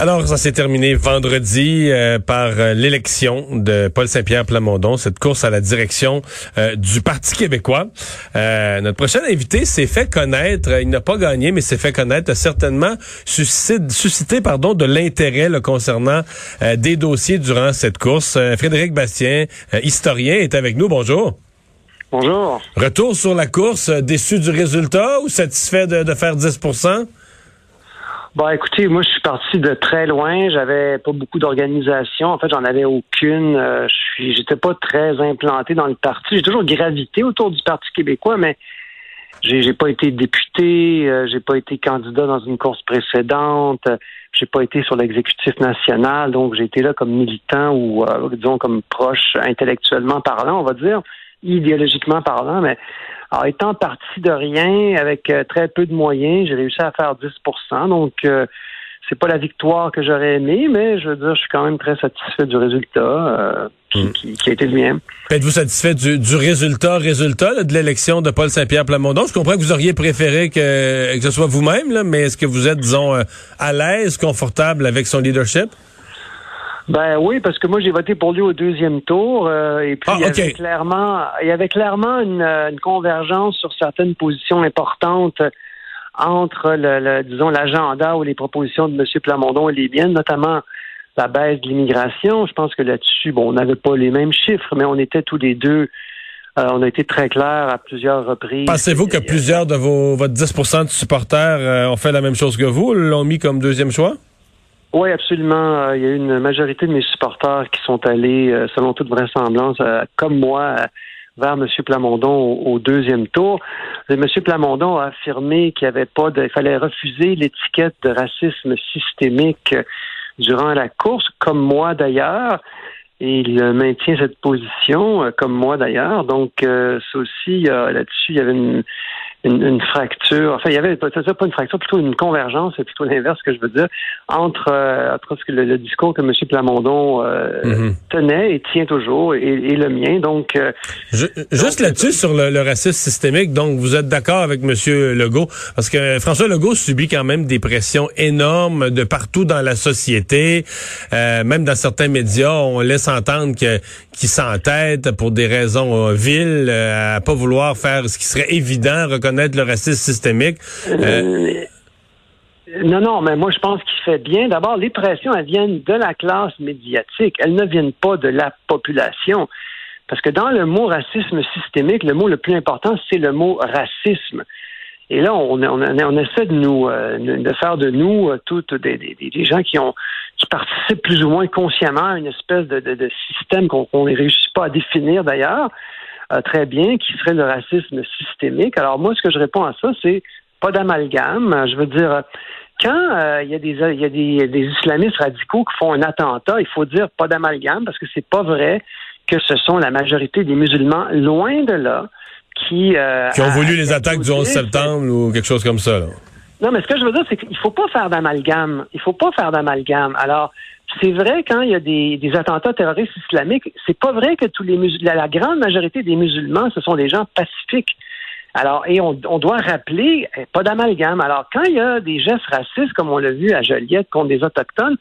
Alors, ça s'est terminé vendredi euh, par euh, l'élection de Paul Saint-Pierre Plamondon, cette course à la direction euh, du Parti québécois. notre prochain invité s'est fait connaître, il n'a pas gagné, mais s'est fait connaître, a certainement suscité, suscité pardon, de l'intérêt concernant des dossiers durant cette course. Frédéric Bastien, historien, est avec nous. Bonjour. Bonjour. Retour sur la course, déçu du résultat ou satisfait de, de faire 10 Bon, écoutez, moi, je suis parti de très loin. J'avais pas beaucoup d'organisation. En fait, j'en avais aucune. Euh, je suis, j'étais pas très implanté dans le parti. J'ai toujours gravité autour du Parti québécois, mais j'ai, pas été député. Euh, j'ai pas été candidat dans une course précédente. j'ai pas été sur l'exécutif national. Donc, j'ai été là comme militant ou, euh, disons, comme proche intellectuellement parlant, on va dire, idéologiquement parlant, mais alors, étant parti de rien, avec euh, très peu de moyens, j'ai réussi à faire 10% Donc, euh, c'est pas la victoire que j'aurais aimé, mais je veux dire, je suis quand même très satisfait du résultat euh, hmm. qui, a été le mien. Êtes-vous satisfait du, résultat, résultat de l'élection de Paul Saint-Pierre Plamondon? Je comprends que vous auriez préféré que, que ce soit vous-même, mais est-ce que vous êtes, disons, à l'aise, confortable avec son leadership? Ben oui, parce que moi j'ai voté pour lui au deuxième tour euh, et puis ah, il y avait clairement il y avait clairement une, une, convergence sur certaines positions importantes entre le, disons l'agenda ou les propositions de M. Plamondon et les miennes, notamment la baisse de l'immigration. Je pense que là-dessus, bon, on n'avait pas les mêmes chiffres, mais on était tous les deux euh, on a été très clairs à plusieurs reprises. Pensez-vous que plusieurs de vos votre 10% de supporters euh, ont fait la même chose que vous, l'ont mis comme deuxième choix? Oui, absolument. Euh, il y a une majorité de mes supporters qui sont allés, euh, selon toute vraisemblance, euh, comme moi, vers M. Plamondon au, deuxième tour. M. Plamondon a affirmé qu'il avait pas de, il fallait refuser l'étiquette de racisme systémique durant la course, comme moi d'ailleurs. Il maintient cette position, comme moi d'ailleurs. Donc, ça aussi, là-dessus, il y avait une, une, fracture. Enfin, il y avait peut-être pas une fracture, plutôt une convergence, c'est plutôt l'inverse que je veux dire, entre, euh, entre le, discours que M. Plamondon euh, mhm. tenait et tient toujours et, le mien. Donc, euh, juste là-dessus sur le, racisme systémique. Donc, vous êtes d'accord avec M. Legault? Parce que François Legault subit quand même des pressions énormes de partout dans la société, même dans certains médias, on laisse entendre que qu'il s'entête pour des raisons viles à pas vouloir faire ce qui serait évident le racisme systémique. Euh, non, non, mais moi je pense qu'il fait bien. D'abord, les pressions, elles viennent de la classe médiatique. Elles ne viennent pas de la population. Parce que dans le mot racisme systémique, le mot le plus important, c'est le mot racisme. Et là, on, essaie de nous euh, de faire de nous euh, toutes des, gens qui participent plus ou moins consciemment à une espèce de, système qu'on ne réussit pas à définir d'ailleurs. Euh, très bien, qui serait le racisme systémique. Alors moi, ce que je réponds à ça, c'est pas d'amalgame. Je veux dire, quand euh, il y a, des, y a des, des, islamistes radicaux qui font un attentat, il faut dire pas d'amalgame parce que c'est pas vrai que ce sont la majorité des musulmans, loin de là, qui... Euh, qui ont voulu les attaques du 11 septembre ou quelque chose comme ça. Là. Non, mais ce que je veux dire, c'est qu'il faut pas faire d'amalgame. Il faut pas faire d'amalgame. Alors, c'est vrai quand il y a des, attentats terroristes islamiques, c'est pas vrai que tous les musulmans, la, grande majorité des musulmans, ce sont des gens pacifiques. Alors, et on, doit rappeler, eh, pas d'amalgame. Alors, quand il y a des gestes racistes, comme on l'a vu à Joliette contre des autochtones,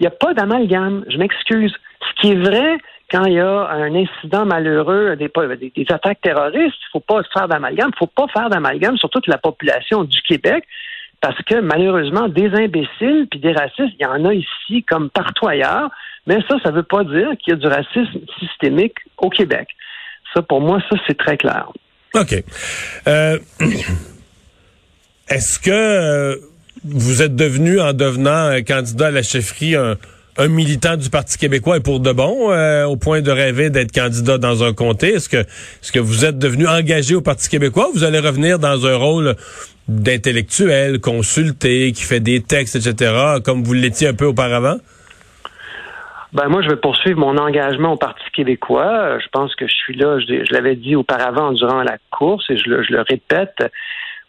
il n'y a pas d'amalgame. Je m'excuse. Ce qui est vrai, quand il y a un incident malheureux, des, attaques terroristes, il ne faut pas faire d'amalgame. Il ne faut pas faire d'amalgame sur toute la population du Québec parce que malheureusement, des imbéciles puis des racistes, il y en a ici comme partout ailleurs, mais ça, ça ne veut pas dire qu'il y a du racisme systémique au Québec. Ça, pour moi, ça, c'est très clair. OK. Euh, est-ce que euh, vous êtes devenu, en devenant candidat à la chefferie, un, militant du Parti québécois et pour de bon, euh, au point de rêver d'être candidat dans un comté? Est-ce que, est-ce que vous êtes devenu engagé au Parti québécois ou vous allez revenir dans un rôle d'intellectuel, consulté, qui fait des textes, etc., comme vous l'étiez un peu auparavant? Ben moi, je vais poursuivre mon engagement au Parti québécois. Je pense que je suis là, je, l'avais dit auparavant durant la course et je le, je le, répète.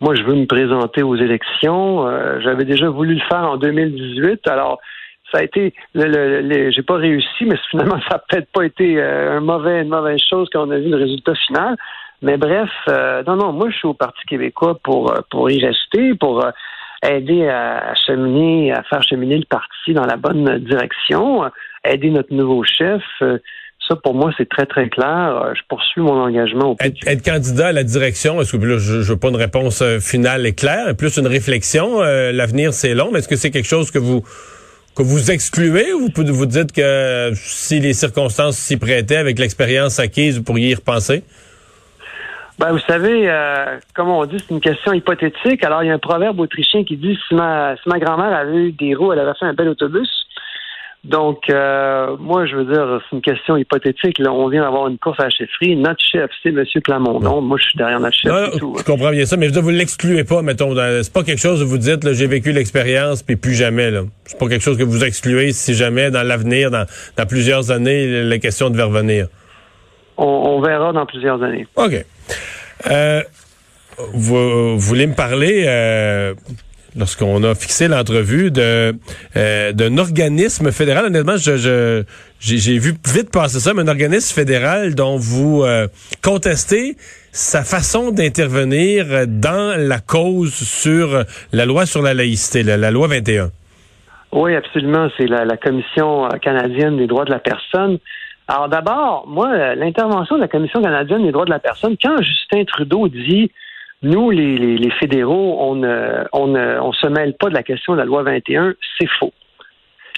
Moi, je veux me présenter aux élections. Euh, j'avais déjà voulu le faire en 2018. Alors, ça a été, le, le, j'ai pas réussi, mais finalement, ça a peut-être pas été euh, un mauvais, une mauvaise chose quand on a vu le résultat final. Mais bref, euh, non, non, moi, je suis au Parti québécois pour, euh, pour y rester, pour aider à, cheminer, à faire cheminer le parti dans la bonne direction, aider notre nouveau chef. Ça, pour moi, c'est très, très clair. Je poursuis mon engagement au être, être candidat à la direction, est-ce que là, je veux pas une réponse finale et claire, plus une réflexion. L'avenir, c'est long, mais est-ce que c'est quelque chose que vous que vous excluez ou vous, vous dites que si les circonstances s'y prêtaient avec l'expérience acquise, vous pourriez y repenser? Ben, vous savez, euh, comme on dit, c'est une question hypothétique. Alors, il y a un proverbe autrichien qui dit si ma, si ma grand-mère avait eu des roues, elle avait fait un bel autobus. Donc, euh, moi, je veux dire, c'est une question hypothétique. Là, on vient d'avoir une course à la chefferie. Notre chef, c'est M. Clamondon. Moi, je suis derrière notre chef. Non, tout, je comprends bien ça, mais vous ne l'excluez pas, mettons. C'est pas quelque chose où vous dites, j'ai vécu l'expérience, puis plus jamais. Là. C'est pas quelque chose que vous excluez si jamais, dans l'avenir, dans, dans plusieurs années, la question devait revenir. On, on verra dans plusieurs années. OK. Euh, vous, voulez me parler, euh, lorsqu'on a fixé l'entrevue euh, d'un organisme fédéral. Honnêtement, je, j'ai vu vite passer ça, mais un organisme fédéral dont vous euh, contestez sa façon d'intervenir dans la cause sur la loi sur la laïcité, la, loi 21. Oui, absolument. C'est la, Commission canadienne des droits de la personne. Alors d'abord, moi, l'intervention de la Commission canadienne des droits de la personne, quand Justin Trudeau dit nous, les, fédéraux, on ne, on, on se mêle pas de la question de la loi 21. C'est faux.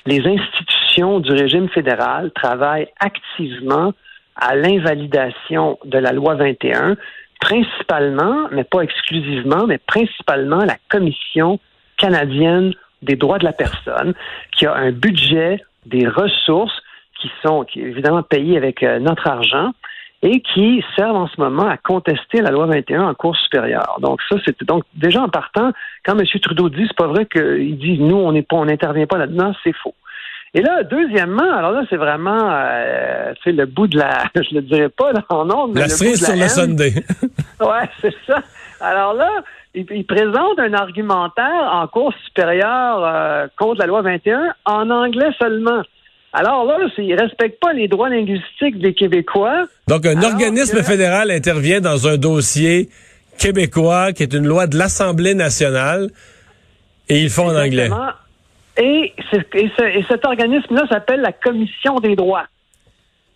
Les institutions du régime fédéral travaillent activement à l'invalidation de la loi 21, principalement, mais pas exclusivement, mais principalement la Commission canadienne des droits de la personne, qui a un budget, des ressources qui sont qui, évidemment payées avec euh, notre argent, et qui servent en ce moment à contester la loi 21 en cours supérieure. Donc ça, c'est donc déjà en partant, quand M. Trudeau dit, c'est pas vrai qu'il dit nous on n'est pas, on n'intervient pas là-dedans, c'est faux. Et là, deuxièmement, alors là, c'est vraiment euh, le bout de la, je le dirais pas là, en ordre, mais la cerise sur le Sunday. ouais, c'est ça. Alors là, il, présente un argumentaire en cours supérieure euh, contre la loi 21 en anglais seulement. Alors là, s'ils ne respectent pas les droits linguistiques des Québécois. Donc, un organisme fédéral intervient dans un dossier québécois qui est une loi de l'Assemblée nationale et ils font en anglais. Et, et cet organisme-là s'appelle la Commission des droits.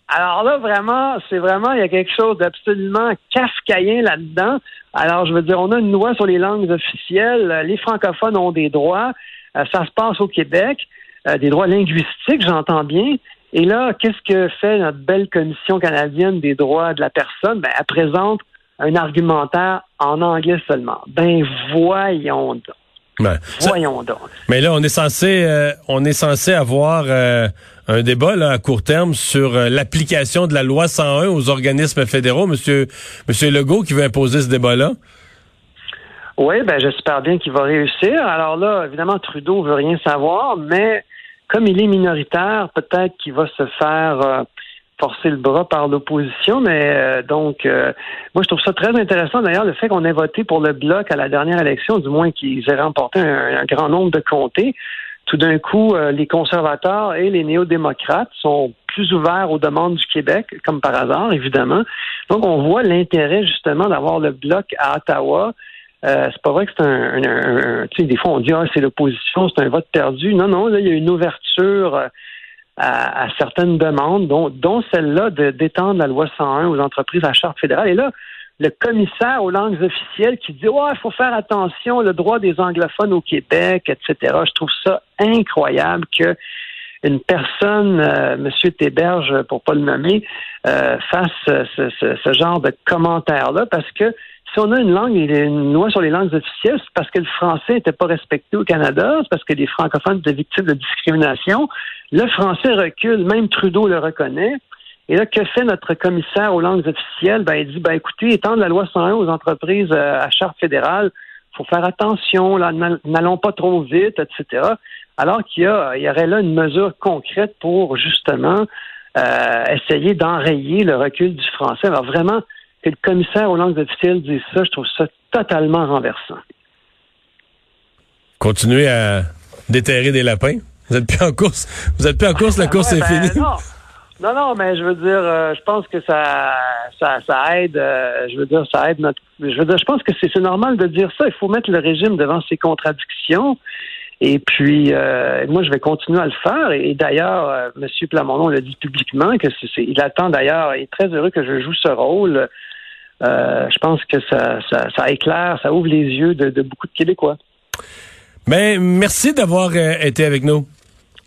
Alors là, vraiment, c'est vraiment, il y a quelque chose d'absolument kafkaïen là-dedans. Alors, je veux dire, on a une loi sur les langues officielles. Les francophones ont des droits. Euh, ça se passe au Québec. Euh, des droits linguistiques, j'entends bien. Et là, qu'est-ce que fait notre belle Commission canadienne des droits de la personne? Ben, elle présente un argumentaire en anglais seulement. Ben, voyons donc. Ben, voyons donc. Mais là, on est censé, euh, on est censé avoir euh, un débat là, à court terme sur l'application de la loi 101 aux organismes fédéraux. Monsieur, Monsieur Legault qui veut imposer ce débat-là. Oui, ben j'espère bien qu'il va réussir. Alors là, évidemment, Trudeau veut rien savoir, mais comme il est minoritaire, peut-être qu'il va se faire euh, forcer le bras par l'opposition, mais euh, donc euh, moi je trouve ça très intéressant d'ailleurs le fait qu'on ait voté pour le bloc à la dernière élection, du moins qu'ils aient remporté un, grand nombre de comtés. Tout d'un coup, les conservateurs et les néo-démocrates sont plus ouverts aux demandes du Québec, comme par hasard, évidemment. Donc, on voit l'intérêt justement d'avoir le bloc à Ottawa euh, c'est pas vrai que c'est un, tu sais, des fois on dit ah c'est l'opposition, c'est un vote perdu. Non, non, là il y a une ouverture euh, à, certaines demandes, dont, dont celle-là d'étendre la loi 101 aux entreprises à charte fédérale. Et là, le commissaire aux langues officielles qui dit ouais, il faut faire attention, le droit des anglophones au Québec, etc. Je trouve ça incroyable que une personne, euh, M. Théberge, pour pas le nommer, euh, fasse ce, ce, ce, genre de commentaire-là, parce que si on a une langue, une loi sur les langues officielles, c'est parce que le français n'était pas respecté au Canada, c'est parce que les francophones étaient victimes de discrimination. Le français recule, même Trudeau le reconnaît. Et là, que fait notre commissaire aux langues officielles? Ben, il dit, ben, écoutez, étendre la loi 101 aux entreprises euh, à charte fédérale, faut faire attention, là, n'allons pas trop vite, etc. Alors qu'il y, a, il y aurait là une mesure concrète pour justement euh, essayer d'enrayer le recul du français. Alors vraiment, que le commissaire aux langues officielles dise ça, je trouve ça totalement renversant. Continuer à déterrer des lapins? Vous êtes plus en course. Vous êtes plus en course, la course Ouais, est ben, finie. Non. non, non, mais je veux dire, euh, je pense que ça, ça, ça aide. euh, je veux dire, ça aide notre. Je veux dire, je pense que c'est c'est normal de dire ça. Il faut mettre le régime devant ses contradictions. Et puis, euh, moi, je vais continuer à le faire. Et d'ailleurs, euh, M. Plamondon l'a dit publiquement que c'est, il attend d'ailleurs, il est très heureux que je joue ce rôle. Euh, je pense que ça, ça, ça éclaire, ça ouvre les yeux de, de beaucoup de Québécois. Ben, merci d'avoir été avec nous.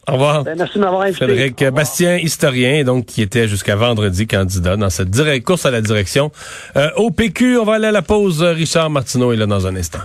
Au revoir. Ben, merci de m'avoir invité. Frédéric. Bastien, historien, donc qui était jusqu'à vendredi candidat dans cette direct course à la direction. Euh, au PQ, on va aller à la pause. Richard Martineau est là dans un instant.